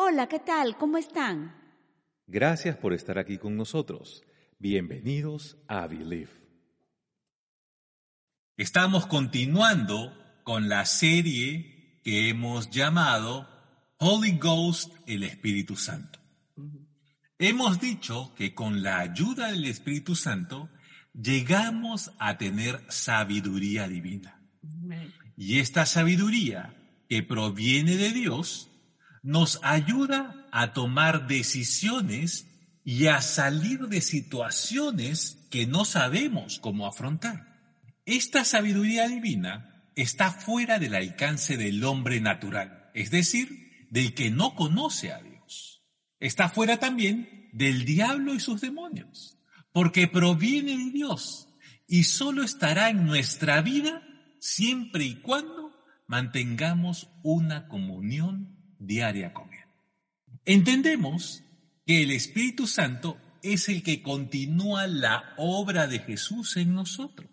Hola, ¿qué tal? ¿Cómo están? Gracias por estar aquí con nosotros. Bienvenidos a Believe. Estamos continuando con la serie que hemos llamado Holy Ghost, el Espíritu Santo. Hemos dicho que con la ayuda del Espíritu Santo llegamos a tener sabiduría divina. Y esta sabiduría que proviene de Dios nos ayuda a tomar decisiones y a salir de situaciones que no sabemos cómo afrontar. Esta sabiduría divina está fuera del alcance del hombre natural, es decir, del que no conoce a Dios. Está fuera también del diablo y sus demonios, porque proviene de Dios y solo estará en nuestra vida siempre y cuando mantengamos una comunión diaria con Él. Entendemos que el Espíritu Santo es el que continúa la obra de Jesús en nosotros.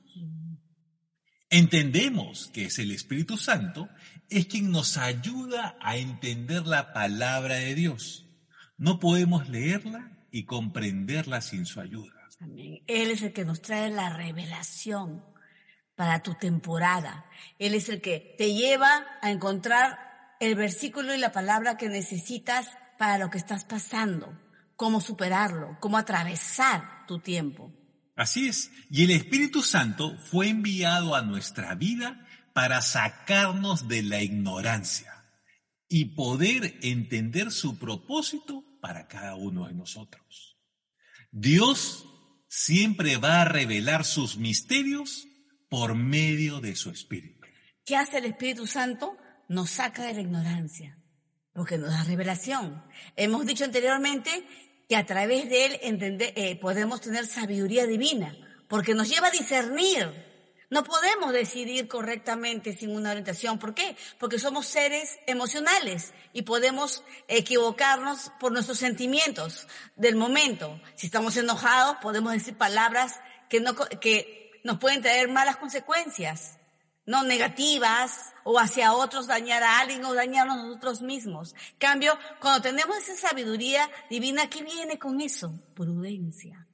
Entendemos que es el Espíritu Santo, es quien nos ayuda a entender la palabra de Dios. No podemos leerla y comprenderla sin su ayuda. Él es el que nos trae la revelación para tu temporada. Él es el que te lleva a encontrar el versículo y la palabra que necesitas para lo que estás pasando, cómo superarlo, cómo atravesar tu tiempo. Así es. Y el Espíritu Santo fue enviado a nuestra vida para sacarnos de la ignorancia y poder entender su propósito para cada uno de nosotros. Dios siempre va a revelar sus misterios por medio de su Espíritu. ¿Qué hace el Espíritu Santo? Nos saca de la ignorancia, porque nos da revelación. Hemos dicho anteriormente que a través de él eh, podemos tener sabiduría divina, porque nos lleva a discernir. No podemos decidir correctamente sin una orientación. ¿Por qué? Porque somos seres emocionales y podemos equivocarnos por nuestros sentimientos del momento. Si estamos enojados, podemos decir palabras que, no, que nos pueden traer malas consecuencias, no negativas, o hacia otros dañar a alguien o dañarnos a nosotros mismos. Cambio, cuando tenemos esa sabiduría divina, ¿qué viene con eso? Prudencia.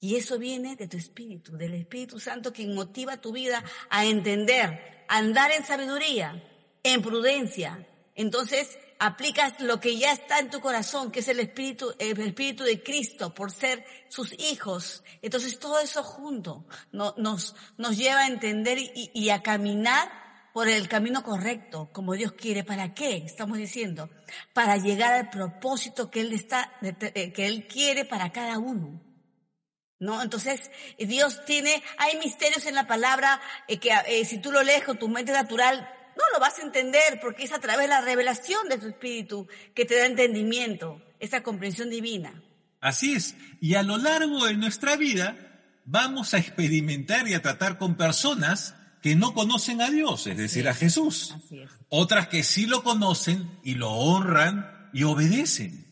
Y eso viene de tu espíritu, del Espíritu Santo que motiva tu vida a entender, a andar en sabiduría, en prudencia. Entonces, aplicas lo que ya está en tu corazón, que es el espíritu, el espíritu de Cristo, por ser sus hijos. Entonces, todo eso junto nos, nos lleva a entender y, a caminar por el camino correcto, como Dios quiere. ¿Para qué? Estamos diciendo, para llegar al propósito que Él está, eh, que Él quiere para cada uno. ¿No? Entonces, Dios tiene, hay misterios en la palabra eh, que eh, si tú lo lees con tu mente natural, no lo vas a entender porque es a través de la revelación de tu espíritu que te da entendimiento, esa comprensión divina. Así es. Y a lo largo de nuestra vida vamos a experimentar y a tratar con personas que no conocen a Dios, es decir, a Jesús. Otras que sí lo conocen y lo honran y obedecen.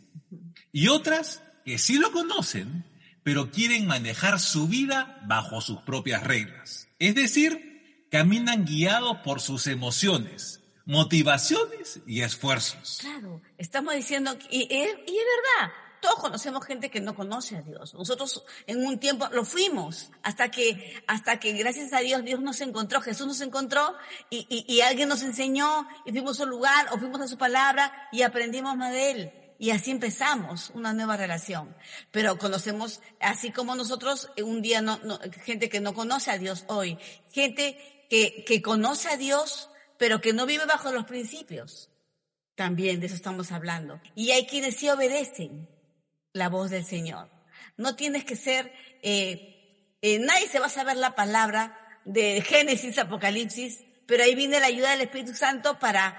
Y otras que sí lo conocen, pero quieren manejar su vida bajo sus propias reglas. Es decir, caminan guiados por sus emociones, motivaciones y esfuerzos. Claro, estamos diciendo, y, y es verdad, todos conocemos gente que no conoce a Dios. Nosotros en un tiempo lo fuimos hasta que, hasta que gracias a Dios Dios nos encontró, Jesús nos encontró y, y, y alguien nos enseñó y fuimos a un lugar o fuimos a su palabra y aprendimos más de Él. Y así empezamos una nueva relación. Pero conocemos, así como nosotros, un día no, no, gente que no conoce a Dios hoy, gente que, que conoce a Dios, pero que no vive bajo los principios. También de eso estamos hablando. Y hay quienes sí obedecen, la voz del Señor. No tienes que ser, eh, eh, nadie se va a saber la palabra de Génesis, Apocalipsis, pero ahí viene la ayuda del Espíritu Santo para,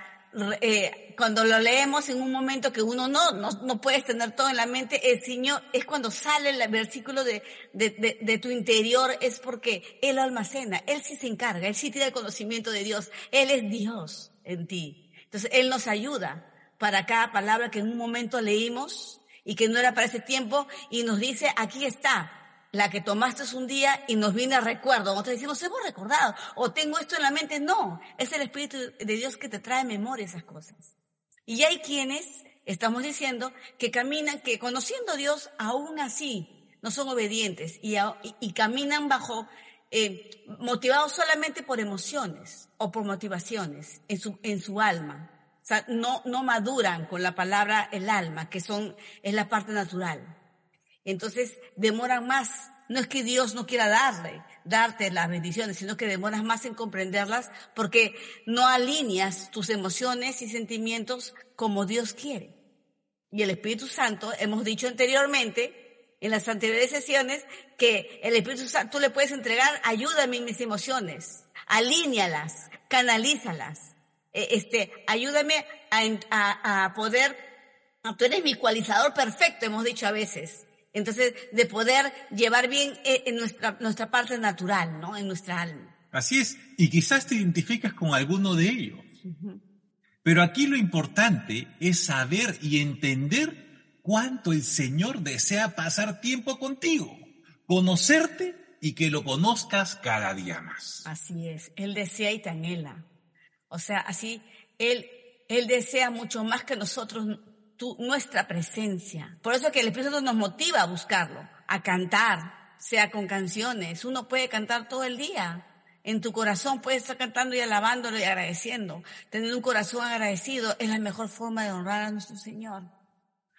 eh, cuando lo leemos en un momento que uno no, no, no puedes tener todo en la mente, el Señor es cuando sale el versículo de, de, de, de tu interior, es porque Él lo almacena, Él sí se encarga, Él sí tiene el conocimiento de Dios, Él es Dios en ti. Entonces Él nos ayuda para cada palabra que en un momento leímos, y que no era para ese tiempo y nos dice, aquí está, la que tomaste un día y nos viene a recuerdo. Nosotros decimos, hemos recordado o tengo esto en la mente. No, es el Espíritu de Dios que te trae memoria esas cosas. Y hay quienes Estamos diciendo que caminan, que conociendo a Dios, aún así no son obedientes y, caminan bajo, eh, motivados solamente por emociones o por motivaciones en su, en su alma. O sea, no, no maduran con la palabra el alma, que son, es la parte natural. Entonces, demoran más. No es que Dios no quiera darle, darte las bendiciones, sino que demoras más en comprenderlas porque no alineas tus emociones y sentimientos como Dios quiere. Y el Espíritu Santo, hemos dicho anteriormente, en las anteriores sesiones, que el Espíritu Santo, tú le puedes entregar, ayúdame en mis emociones, alíñalas, canalízalas, e, este, ayúdame a, a poder, tú eres mi ecualizador perfecto, hemos dicho a veces. Entonces, de poder llevar bien eh, en nuestra, nuestra parte natural, ¿no? En nuestra alma. Así es, y quizás te identificas con alguno de ellos. Pero aquí lo importante es saber y entender cuánto el Señor desea pasar tiempo contigo, conocerte y que lo conozcas cada día más. Así es, Él desea y te anhela. O sea, así, Él, Él desea mucho más que nosotros tu, nuestra presencia. Por eso que el Espíritu Santo nos motiva a buscarlo, a cantar, sea con canciones. Uno puede cantar todo el día en tu corazón puedes estar cantando y alabándolo y agradeciendo. Tener un corazón agradecido es la mejor forma de honrar a nuestro Señor,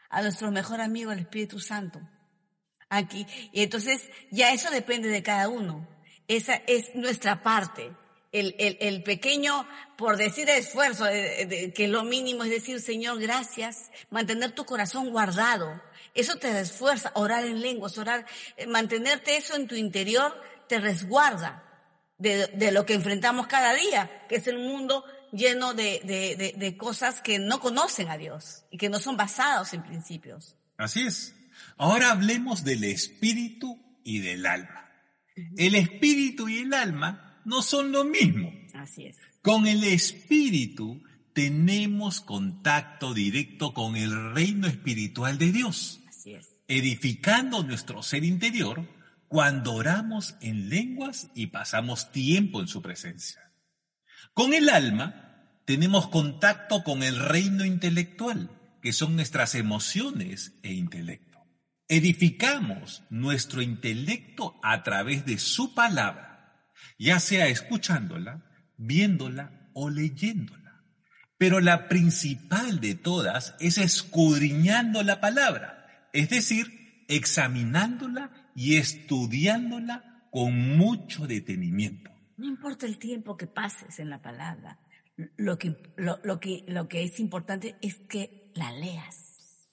a nuestro mejor amigo, el Espíritu Santo. Aquí. Y entonces ya eso depende de cada uno. Esa es nuestra parte. El, el, el pequeño, por decir esfuerzo, que lo mínimo es decir, Señor, gracias, mantener tu corazón guardado. Eso te esfuerza, orar en lenguas, orar, eh, mantenerte eso en tu interior te resguarda de, lo que enfrentamos cada día, que es el mundo lleno de, de, de, cosas que no conocen a Dios y que no son basados en principios. Así es. Ahora hablemos del espíritu y del alma. El espíritu y el alma no son lo mismo. Así es. Con el espíritu tenemos contacto directo con el reino espiritual de Dios. Así es. Edificando nuestro ser interior cuando oramos en lenguas y pasamos tiempo en su presencia. Con el alma tenemos contacto con el reino intelectual, que son nuestras emociones e intelecto. Edificamos nuestro intelecto a través de su palabra, ya sea escuchándola, viéndola o leyéndola. Pero la principal de todas es escudriñando la palabra, es decir, examinándola y estudiándola con mucho detenimiento. No importa el tiempo que pases en la palabra, lo que, lo, que, lo que es importante es que la leas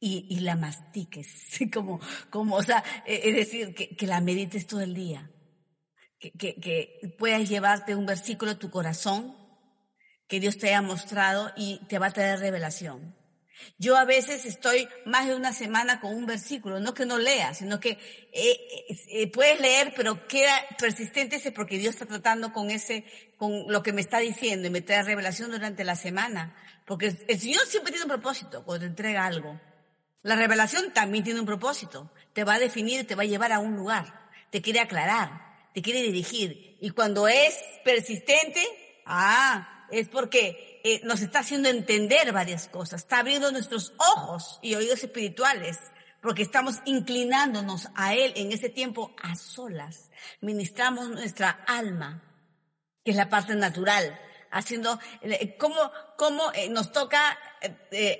y, y la mastiques, como, como, o sea, e, es decir, que, que la medites todo el día, que, que, que puedas llevarte un versículo a tu corazón que Dios te haya mostrado y te va a traer revelación. Yo a veces estoy más de una semana con un versículo, no que no lea, sino que eh, eh, puedes leer, pero queda persistente ese porque Dios está tratando con ese, con lo que me está diciendo y me trae revelación durante la semana. Porque el Señor siempre tiene un propósito cuando te entrega algo. La revelación también tiene un propósito. Te va a definir, te va a llevar a un lugar. Te quiere aclarar, te quiere dirigir. Y cuando es persistente, ah, es porque eh, nos está haciendo entender varias cosas, está abriendo nuestros ojos y oídos espirituales, porque estamos inclinándonos a Él en ese tiempo a solas. Ministramos nuestra alma, que es la parte natural, haciendo, eh, cómo, cómo eh, nos toca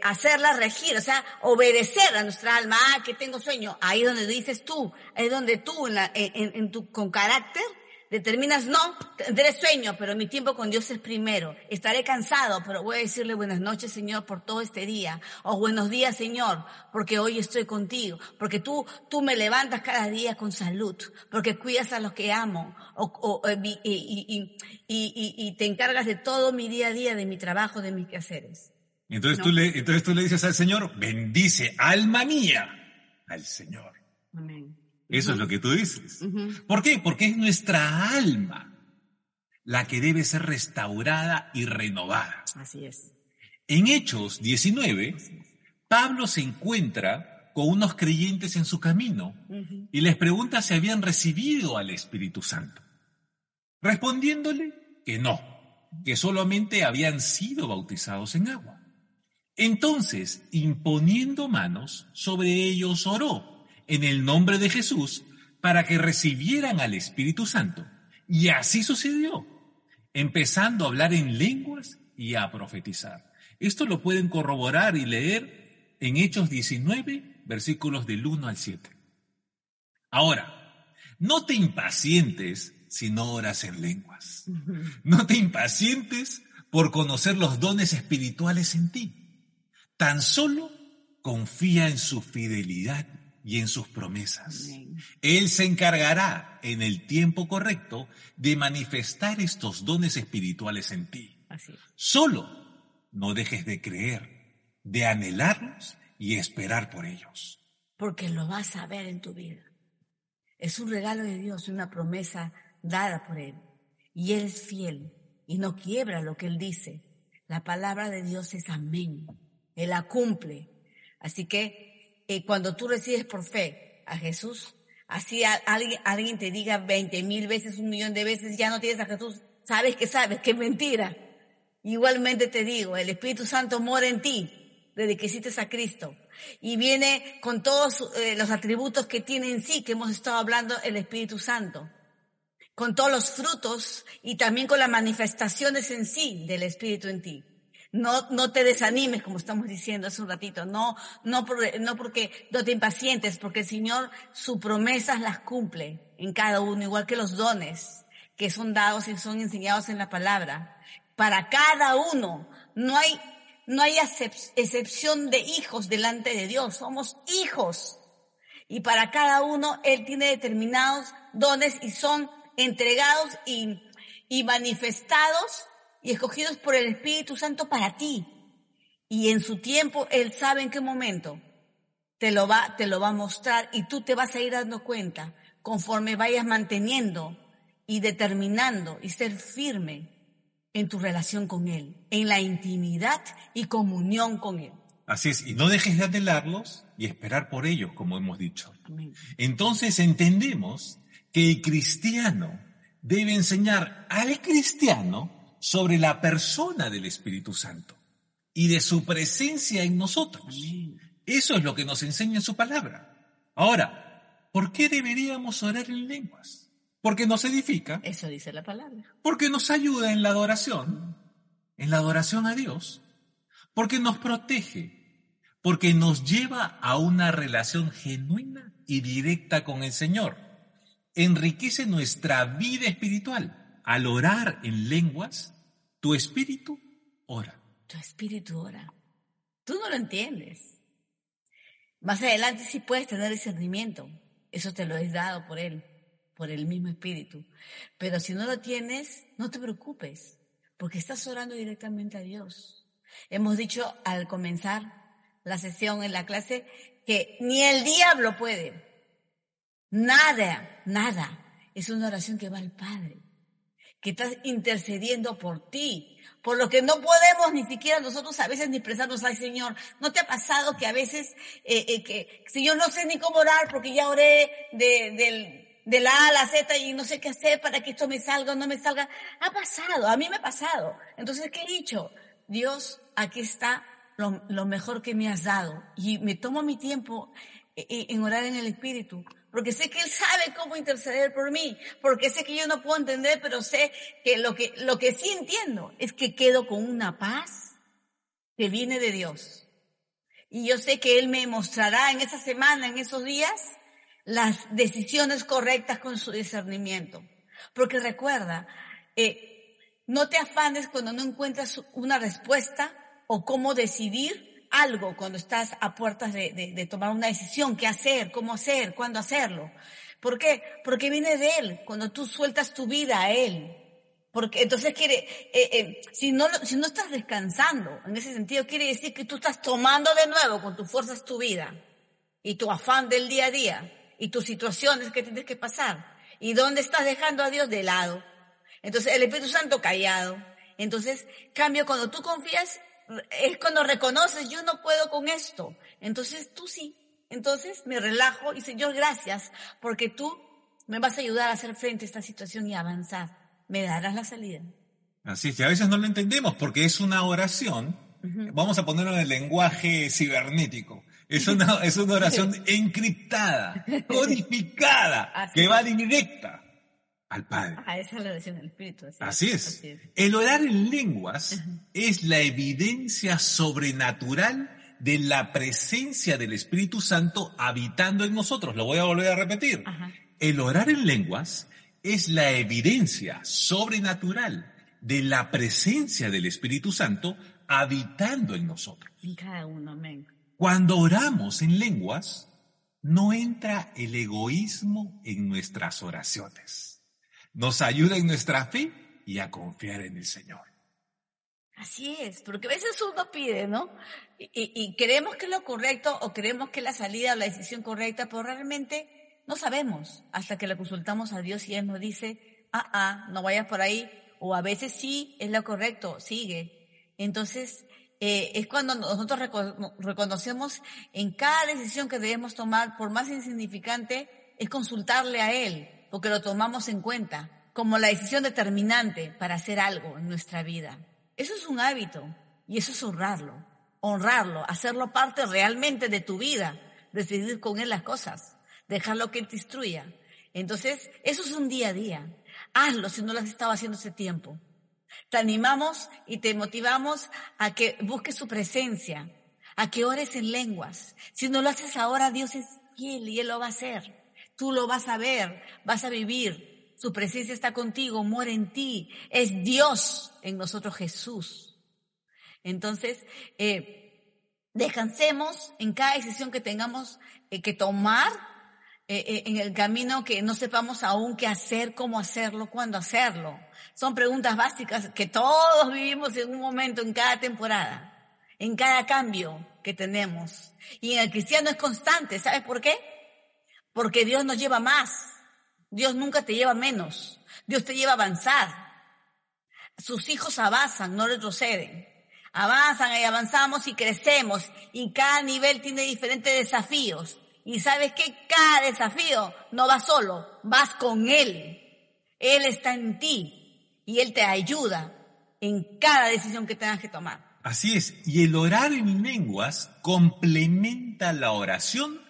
hacerla regir, o sea, obedecer a nuestra alma. Ah, que tengo sueño. Ahí donde dices tú, ahí donde tú, en, en tu, con carácter, Determinas, no, tendré sueño, pero mi tiempo con Dios es primero. Estaré cansado, pero voy a decirle buenas noches, Señor, por todo este día. O buenos días, Señor, porque hoy estoy contigo. Porque tú, tú me levantas cada día con salud. Porque cuidas a los que amo. O, eh, y, y, y, te encargas de todo mi día a día, de mi trabajo, de mis quehaceres. Entonces, tú le, entonces tú le dices al Señor, bendice alma mía al Señor. Amén. Eso es lo que tú dices. ¿Por qué? Porque es nuestra alma la que debe ser restaurada y renovada. Así es. En Hechos 19, Pablo se encuentra con unos creyentes en su camino y les pregunta si habían recibido al Espíritu Santo. Respondiéndole que no, que solamente habían sido bautizados en agua. Entonces, imponiendo manos, sobre ellos oró en el nombre de Jesús para que recibieran al Espíritu Santo. Y así sucedió, empezando a hablar en lenguas y a profetizar. Esto lo pueden corroborar y leer en Hechos 19, versículos del 1 al 7. Ahora, no te impacientes si no oras en lenguas. No te impacientes por conocer los dones espirituales en ti. Tan solo confía en su fidelidad y en sus promesas. Él se encargará en el tiempo correcto de manifestar estos dones espirituales en ti. Solo no dejes de creer, de anhelarlos y esperar por ellos. Porque lo vas a ver en tu vida. Es un regalo de Dios, una promesa dada por Él. Y Él es fiel y no quiebra lo que Él dice. La palabra de Dios es amén. Él la cumple. Así que eh, cuando tú recibes por fe a Jesús, así alguien, te diga veinte mil veces, un millón de veces, ya no tienes a Jesús, sabes que sabes que es mentira. Igualmente te digo, el Espíritu Santo mora en ti desde que hiciste a Cristo. Y viene con todos eh, los atributos que tiene en sí, que hemos estado hablando, el Espíritu Santo con todos los frutos y también con las manifestaciones en sí del Espíritu en ti. No, no te desanimes, como estamos diciendo hace un ratito. No, no, no porque no te impacientes, porque el Señor sus promesas las cumple en cada uno, igual que los dones que son dados y son enseñados en la palabra. Para cada uno, no hay, no hay excepción de hijos delante de Dios. Somos hijos. Y para cada uno, Él tiene determinados dones y son entregados y manifestados y escogidos por el Espíritu Santo para ti. Y en su tiempo Él sabe en qué momento te lo va, te lo va a mostrar y tú te vas a ir dando cuenta conforme vayas manteniendo y determinando y ser firme en tu relación con Él, en la intimidad y comunión con Él. Así es, y no dejes de anhelarlos y esperar por ellos, como hemos dicho. Entonces entendemos que el cristiano debe enseñar al cristiano sobre la persona del Espíritu Santo y de su presencia en nosotros. Eso es lo que nos enseña en su palabra. Ahora, ¿por qué deberíamos orar en lenguas? Porque nos edifica. Eso dice la palabra. Porque nos ayuda en la adoración, en la adoración a Dios. Porque nos protege. Porque nos lleva a una relación genuina y directa con el Señor enriquece nuestra vida espiritual. Al orar en lenguas, tu espíritu ora. Tu espíritu ora. Tú no lo entiendes. Más adelante sí puedes tener discernimiento. Eso te lo he dado por Él, por el mismo espíritu. Pero si no lo tienes, no te preocupes, porque estás orando directamente a Dios. Hemos dicho al comenzar la sesión en la clase que ni el diablo puede Nada, nada. Es una oración que va al Padre, que está intercediendo por ti, por lo que no podemos ni siquiera nosotros a veces ni expresarnos al Señor. ¿No te ha pasado que a veces, eh, eh, que si yo no sé ni cómo orar porque ya oré de, del, de la A a la Z y no sé qué hacer para que esto me salga o no me salga? Ha pasado, a mí me ha pasado. Entonces, ¿qué he dicho? Dios, aquí está lo, lo mejor que me has dado. Y me tomo mi tiempo eh, en orar en el Espíritu porque sé que Él sabe cómo interceder por mí, porque sé que yo no puedo entender, pero sé que lo que, lo que sí entiendo es que quedo con una paz que viene de Dios. Y yo sé que Él me mostrará en esa semana, en esos días, las decisiones correctas con su discernimiento. Porque recuerda, eh, no te afanes cuando no encuentras una respuesta o cómo decidir algo cuando estás a puertas de, tomar una decisión, qué hacer, cómo hacer, cuándo hacerlo. ¿Por qué? Porque viene de Él, cuando tú sueltas tu vida a Él. Porque entonces quiere, eh, eh, si, no, si no estás descansando, en ese sentido quiere decir que tú estás tomando de nuevo con tus fuerzas tu vida y tu afán del día a día y tus situaciones que tienes que pasar. ¿Y dónde estás dejando a Dios de lado? Entonces el Espíritu Santo callado. Entonces, cambio, cuando tú confías es cuando reconoces, yo no puedo con esto. Entonces tú sí. Entonces me relajo y Señor, gracias, porque tú me vas a ayudar a hacer frente a esta situación y avanzar. Me darás la salida. Así es, y a veces no lo entendemos porque es una oración Vamos a ponerlo en el lenguaje cibernético. Es una, es una oración encriptada, codificada, que va directa al Padre. Ah, esa es la oración del Espíritu. Así, es. El orar en lenguas es la evidencia sobrenatural de la presencia del Espíritu Santo habitando en nosotros. Lo voy a volver a repetir. El orar en lenguas es la evidencia sobrenatural de la presencia del Espíritu Santo habitando en nosotros. En cada uno, amén. Cuando oramos en lenguas, no entra el egoísmo en nuestras oraciones. Nos ayuda en nuestra fe y a confiar en el Señor. Así es, porque a veces uno pide, ¿no? Y, creemos que es lo correcto o creemos que es la salida o la decisión correcta, pero realmente no sabemos hasta que le consultamos a Dios y Él nos dice, ah, ah, no vayas por ahí, o a veces sí, es lo correcto, sigue. Entonces, eh, es cuando nosotros reconocemos en cada decisión que debemos tomar, por más insignificante, es consultarle a Él, porque lo tomamos en cuenta como la decisión determinante para hacer algo en nuestra vida. Eso es un hábito y eso es honrarlo, honrarlo, hacerlo parte realmente de tu vida, decidir con Él las cosas, dejarlo que Él te instruya. Entonces, eso es un día a día. Hazlo si no lo has estado haciendo ese tiempo. Te animamos y te motivamos a que busques su presencia, a que ores en lenguas. Si no lo haces ahora, Dios es fiel y Él lo va a hacer. Tú lo vas a ver, vas a vivir. Su presencia está contigo, muere en ti. Es Dios en nosotros Jesús. Entonces, eh, descansemos en cada decisión que tengamos eh, que tomar eh, eh, en el camino que no sepamos aún qué hacer, cómo hacerlo, cuándo hacerlo. Son preguntas básicas que todos vivimos en un momento, en cada temporada, en cada cambio que tenemos. Y en el cristiano es constante, ¿sabes por qué? Porque Dios nos lleva más. Dios nunca te lleva menos. Dios te lleva a avanzar. Sus hijos avanzan, no retroceden. Avanzan y avanzamos y crecemos. Y cada nivel tiene diferentes desafíos. Y sabes que cada desafío no va solo, vas con Él. Él está en ti y Él te ayuda en cada decisión que tengas que tomar. Así es, y el orar en lenguas complementa la oración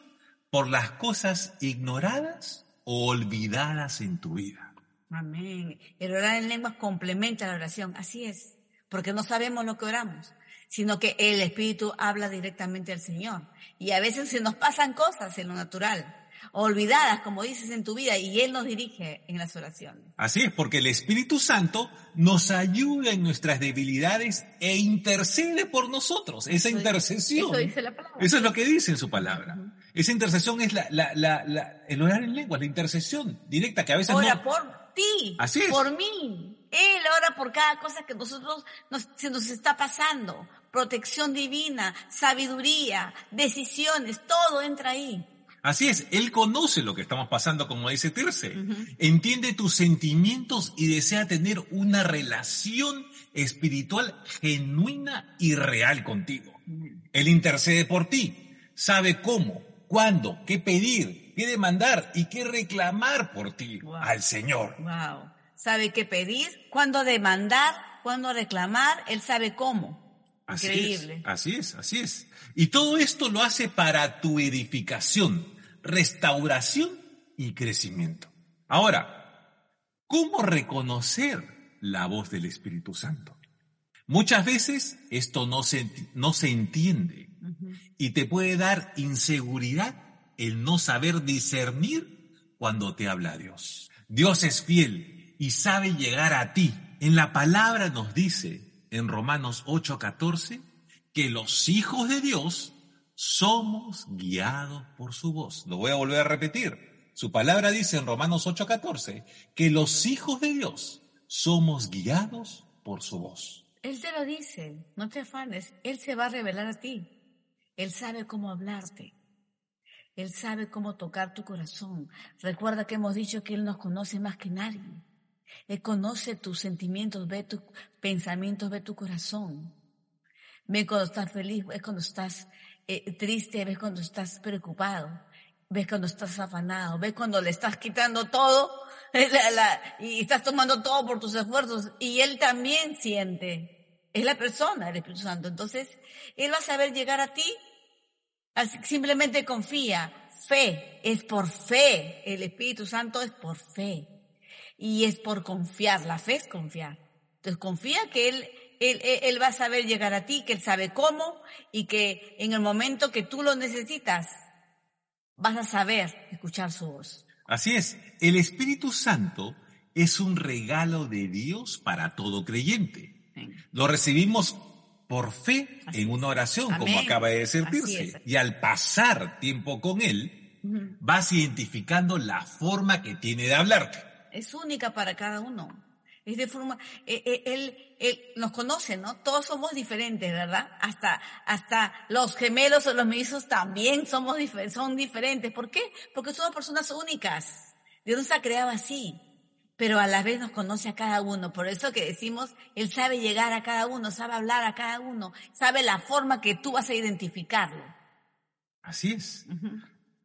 por las cosas ignoradas o olvidadas en tu vida. Amén. El orar en lenguas complementa la oración, así es, porque no sabemos lo que oramos sino que el Espíritu habla directamente al Señor. Y a veces se nos pasan cosas en lo natural, olvidadas, como dices en tu vida, y Él nos dirige en las oraciones. Así es, porque el Espíritu Santo nos ayuda en nuestras debilidades e intercede por nosotros. Esa intercesión. Eso dice la palabra. Eso es lo que dice en su palabra. Esa intercesión es la, la, la, el orar en lengua, la intercesión directa que a veces Ora por ti, Así es. por mí. Él ora por cada cosa que nosotros nos, se nos está pasando protección divina, sabiduría, decisiones, todo entra ahí. Así es, Él conoce lo que estamos pasando, como dice Tirce. Entiende tus sentimientos y desea tener una relación espiritual genuina y real contigo. Él intercede por ti, sabe cómo, cuándo, qué pedir, qué demandar y qué reclamar por ti al Señor. Wow. Sabe qué pedir, cuándo demandar, cuándo reclamar, Él sabe cómo. Así Es, así es, así es. Y todo esto lo hace para tu edificación, restauración y crecimiento. Ahora, ¿cómo reconocer la voz del Espíritu Santo? Muchas veces esto no se, no se entiende y te puede dar inseguridad el no saber discernir cuando te habla Dios. Dios es fiel y sabe llegar a ti. En la palabra nos dice en Romanos 8:14 que los hijos de Dios somos guiados por su voz. Lo voy a volver a repetir. Su palabra dice en Romanos 8:14 que los hijos de Dios somos guiados por su voz. Él te lo dice, no te afanes, Él se va a revelar a ti. Él sabe cómo hablarte. Él sabe cómo tocar tu corazón. Recuerda que hemos dicho que Él nos conoce más que nadie. Él conoce tus sentimientos, ve tus pensamientos, ve tu corazón. Ve cuando estás feliz, ve cuando estás eh, triste, ve cuando estás preocupado, ve cuando estás afanado, ve cuando le estás quitando todo y estás tomando todo por tus esfuerzos. Y Él también siente. es la persona, el Espíritu Santo. Entonces, Él va a saber llegar a ti. simplemente confía. Fe, es por fe. El Espíritu Santo es por fe. Y es por confiar. La fe es confiar. Entonces confía que él, él, él, va a saber llegar a ti, que Él sabe cómo y que en el momento que tú lo necesitas, vas a saber escuchar su voz. Así es, el Espíritu Santo es un regalo de Dios para todo creyente. Lo recibimos por fe en una oración, como acaba de decirse. Y al pasar tiempo con Él, vas identificando la forma que tiene de hablarte. Es única para cada uno. Es de forma, eh, eh, él, él, nos conoce, ¿no? Todos somos diferentes, ¿verdad? Hasta, hasta los gemelos o los mellizos también somos son diferentes. ¿Por qué? Porque somos personas únicas. Dios nos ha creado así pero a la vez nos conoce a cada uno. Por eso que decimos, Él sabe llegar a cada uno, sabe hablar a cada uno, sabe la forma que tú vas a identificarlo. Así es.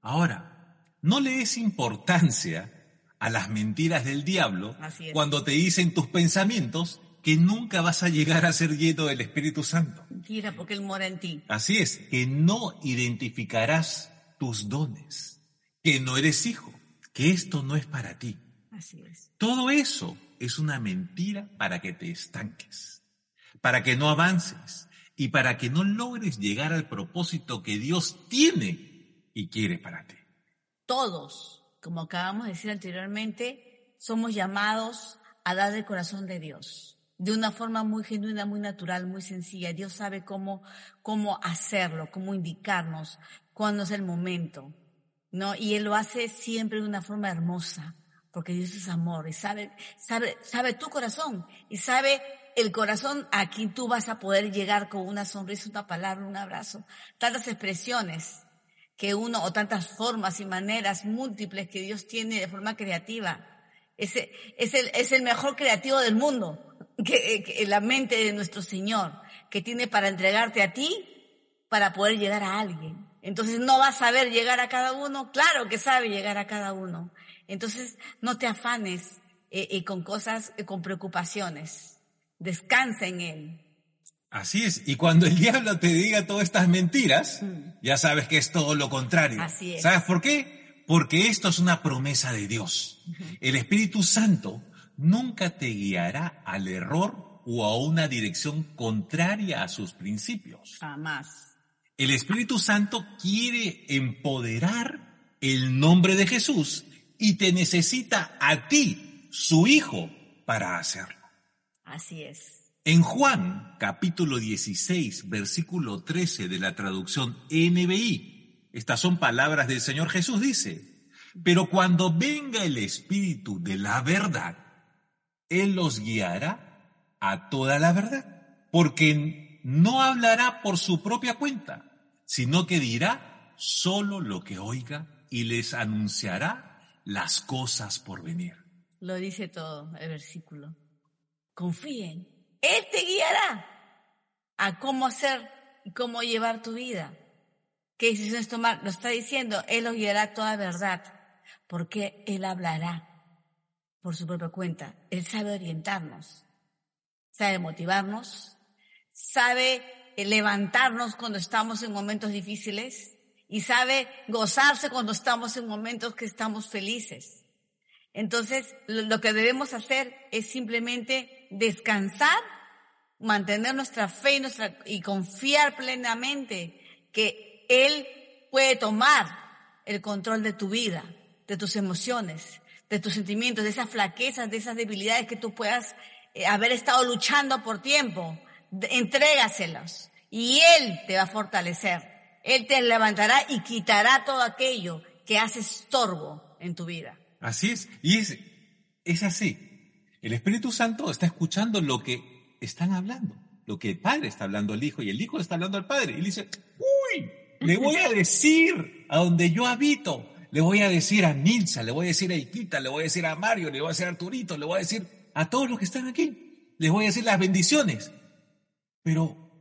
Ahora, no le des importancia a las mentiras del diablo cuando te dicen tus pensamientos que nunca vas a llegar a ser lleno del Espíritu Santo. Mentira, porque Él mora en ti. Así es, que no identificarás tus dones, que no eres hijo, que esto no es para ti. Así es. Todo eso es una mentira para que te estanques, para que no avances y para que no logres llegar al propósito que Dios tiene y quiere para ti. Todos, como acabamos de decir anteriormente, somos llamados a dar el corazón de Dios de una forma muy genuina, muy natural, muy sencilla. Dios sabe cómo, cómo hacerlo, cómo indicarnos cuándo es el momento, ¿no? Y Él lo hace siempre de una forma hermosa porque Dios es amor y sabe, sabe, sabe tu corazón y sabe el corazón a quien tú vas a poder llegar con una sonrisa, una palabra, un abrazo, tantas expresiones que uno, o tantas formas y maneras múltiples que Dios tiene de forma creativa. Ese, es, el, es el mejor creativo del mundo, que, que la mente de nuestro Señor, que tiene para entregarte a ti, para poder llegar a alguien. Entonces no va a saber llegar a cada uno, claro que sabe llegar a cada uno. Entonces, no te afanes eh, eh, con cosas, eh, con preocupaciones. Descansa en Él. Así es. Y cuando el diablo te diga todas estas mentiras, mm. ya sabes que es todo lo contrario. Así es. ¿Sabes por qué? Porque esto es una promesa de Dios. El Espíritu Santo nunca te guiará al error o a una dirección contraria a sus principios. Jamás. El Espíritu Santo quiere empoderar el nombre de Jesús y te necesita a ti, su hijo, para hacerlo. Así es. En Juan, capítulo 16, versículo 13 de la traducción NBI, estas son palabras del Señor Jesús, dice, pero cuando venga el Espíritu de la verdad, Él los guiará a toda la verdad, porque no hablará por su propia cuenta, sino que dirá solo lo que oiga y les anunciará las cosas por venir. Lo dice todo el versículo. Confíen. Él te guiará a cómo hacer y cómo llevar tu vida. ¿Qué decisiones tomar? Lo está diciendo. Él los guiará toda verdad. Porque Él hablará por su propia cuenta. Él sabe orientarnos. Sabe motivarnos. Sabe levantarnos cuando estamos en momentos difíciles y sabe gozarse cuando estamos en momentos que estamos felices. Entonces, lo que debemos hacer es simplemente descansar, mantener nuestra fe y, confiar plenamente que Él puede tomar el control de tu vida, de tus emociones, de tus sentimientos, de esas flaquezas, de esas debilidades que tú puedas eh, haber estado luchando por tiempo. Entrégaselos y Él te va a fortalecer. Él te levantará y quitará todo aquello que hace estorbo en tu vida. Así es. Y es, es así. El Espíritu Santo está escuchando lo que están hablando, lo que el Padre está hablando al Hijo y el Hijo está hablando al Padre. Y le dice, uy, le voy a decir a donde yo habito, le voy a decir a Nilsa, le voy a decir a Iquita, le voy a decir a Mario, le voy a decir a Arturito, le voy a decir a todos los que están aquí. Les voy a decir las bendiciones. Pero,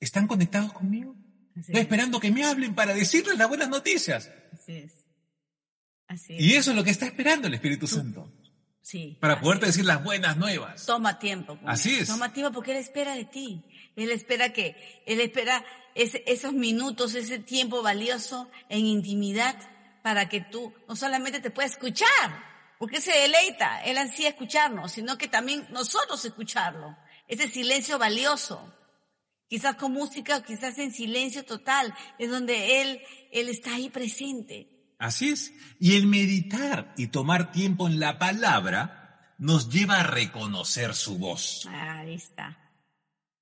¿están conectados conmigo? Estoy esperando que me hablen para decirles las buenas noticias. Así es. Y eso es lo que está esperando el Espíritu Santo. Sí. Para poderte decir las buenas nuevas. Toma tiempo. con Así es. Toma tiempo porque Él espera de ti. Él espera que, Él espera ese- esos minutos, ese tiempo valioso en intimidad para que tú no solamente te puedas escuchar, porque se deleita, Él ansía escucharnos, sino que también nosotros escucharlo. Ese silencio valioso. Quizás con música o quizás en silencio total, es donde Él, Él está ahí presente. Así es. Y el meditar y tomar tiempo en la palabra nos lleva a reconocer su voz. Ahí está.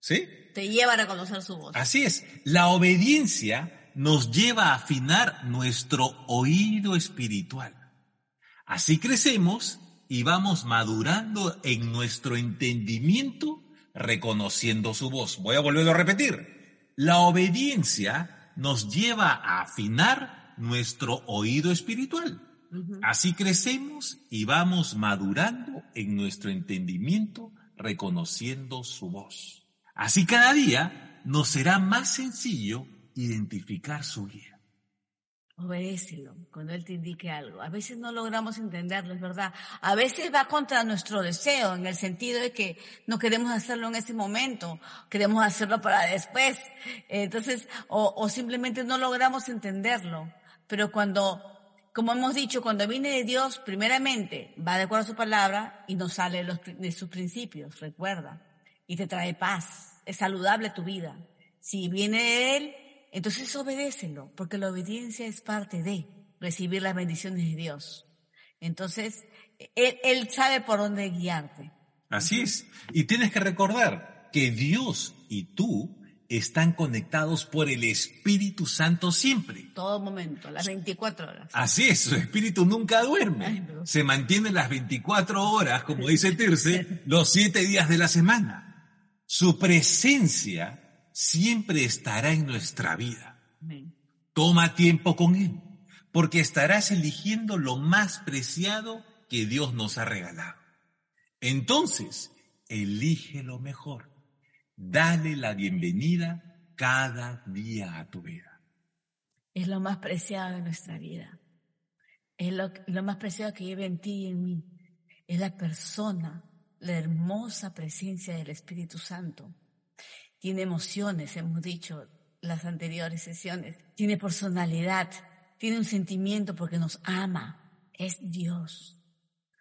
¿Sí? Te lleva a reconocer su voz. Así es. La obediencia nos lleva a afinar nuestro oído espiritual. Así crecemos y vamos madurando en nuestro entendimiento reconociendo su voz. Voy a volverlo a repetir. La obediencia nos lleva a afinar nuestro oído espiritual. Así crecemos y vamos madurando en nuestro entendimiento reconociendo su voz. Así cada día nos será más sencillo identificar su guía. Obedécelo cuando Él te indique algo. A veces no logramos entenderlo, es verdad. A veces va contra nuestro deseo, en el sentido de que no queremos hacerlo en ese momento, queremos hacerlo para después. Entonces, o, o simplemente no logramos entenderlo. Pero cuando, como hemos dicho, cuando viene de Dios, primeramente va de acuerdo a su palabra y nos sale de, los de sus principios, recuerda. Y te trae paz. Es saludable tu vida. Si viene de Él, entonces obedécelo, porque la obediencia es parte de recibir las bendiciones de Dios. Entonces, Él, él sabe por dónde guiarte. Así es. Y tienes que recordar que Dios y tú están conectados por el Espíritu Santo siempre. Todo momento, las 24 horas. Así es, su espíritu nunca Ay, duerme. pero- Se mantiene las 24 horas, como dice Tirce, los siete días de la semana. Su presencia siempre estará en nuestra vida. Amén. Toma tiempo con Él, porque estarás eligiendo lo más preciado que Dios nos ha regalado. Entonces, elige lo mejor. Dale la bienvenida cada día a tu vida. Es lo más preciado de nuestra vida. Es lo, lo más preciado que lleva en ti y en mí. Es la persona, la hermosa presencia del Espíritu Santo. Tiene emociones, hemos dicho las anteriores sesiones. Tiene personalidad. Tiene un sentimiento porque nos ama. Es Dios.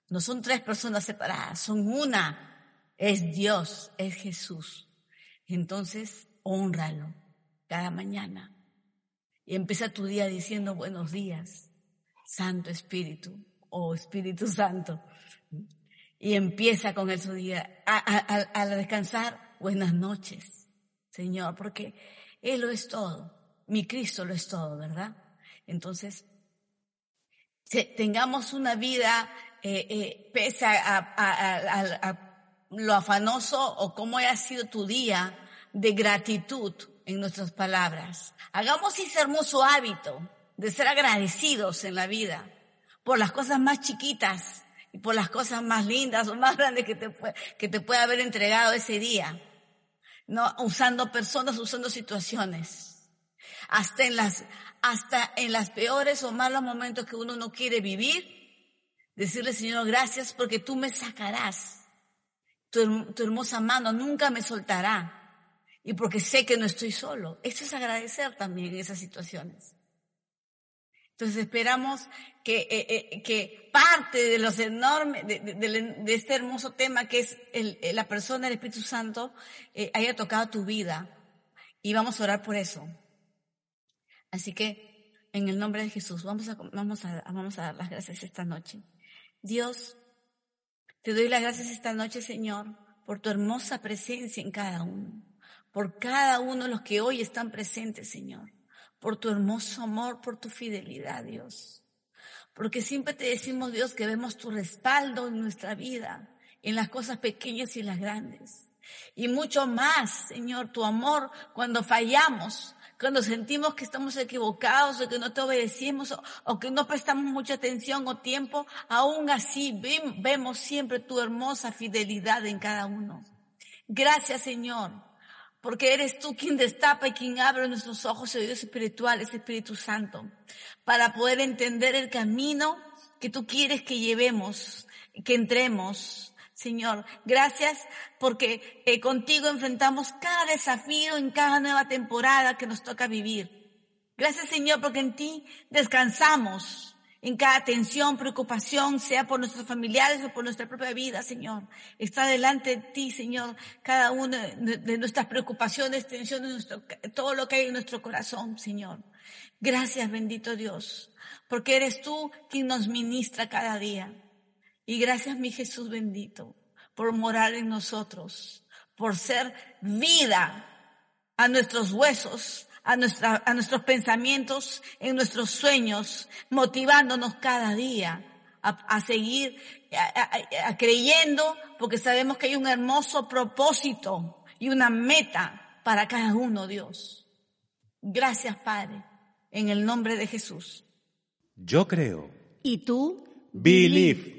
No son tres personas separadas, son una. Es Dios, es Jesús. Entonces, honralo cada mañana. Y empieza tu día diciendo buenos días, Santo Espíritu o Espíritu Santo. Y empieza con el su día. Al descansar, buenas noches, Señor, porque Él lo es todo. Mi Cristo lo es todo, ¿verdad? Entonces, tengamos una vida eh, eh, pese a- a lo afanoso o cómo haya sido tu día de gratitud en nuestras palabras. Hagamos ese hermoso hábito de ser agradecidos en la vida por las cosas más chiquitas y por las cosas más lindas o más grandes que te, que te puede haber entregado ese día. No usando personas, usando situaciones hasta en las, hasta en las peores o malos momentos que uno no quiere vivir, decirle Señor, gracias porque tú me sacarás. Tu, tu hermosa mano nunca me soltará. Y porque sé que no estoy solo. Esto es agradecer también esas situaciones. Entonces esperamos que, eh, eh, que parte de los enormes, de, este hermoso tema que es eh, la persona del Espíritu Santo, haya tocado tu vida. Y vamos a orar por eso. Así que, en el nombre de Jesús, vamos a, vamos a, vamos a dar las gracias esta noche. Dios, te doy las gracias esta noche, Señor, por tu hermosa presencia en cada uno, por cada uno de los que hoy están presentes, Señor, por tu hermoso amor, por tu fidelidad, Dios. Porque siempre te decimos, Dios, que vemos tu respaldo en nuestra vida, en las cosas pequeñas y las grandes. Y mucho más, Señor, tu amor cuando fallamos, cuando sentimos que estamos equivocados o que no te obedecimos o, que no prestamos mucha atención o tiempo, aún así ve- vemos siempre tu hermosa fidelidad en cada uno. Gracias, Señor, porque eres tú quien destapa y quien abre nuestros ojos y oídos espirituales, Espíritu Santo, para poder entender el camino que tú quieres que llevemos que entremos. Señor, gracias porque eh, contigo enfrentamos cada desafío en cada nueva temporada que nos toca vivir. Gracias Señor porque en ti descansamos en cada tensión, preocupación, sea por nuestros familiares o por nuestra propia vida, Señor. Está delante de ti, Señor, cada una de nuestras preocupaciones, tensiones, todo lo que hay en nuestro corazón, Señor. Gracias, bendito Dios, porque eres tú quien nos ministra cada día. Y gracias, mi Jesús bendito, por morar en nosotros, por ser vida a nuestros huesos, a, nuestra, a nuestros pensamientos, en nuestros sueños, motivándonos cada día a, seguir creyendo, porque sabemos que hay un hermoso propósito y una meta para cada uno, Dios. Gracias, Padre, en el nombre de Jesús. Yo creo. ¿Y tú? Believe.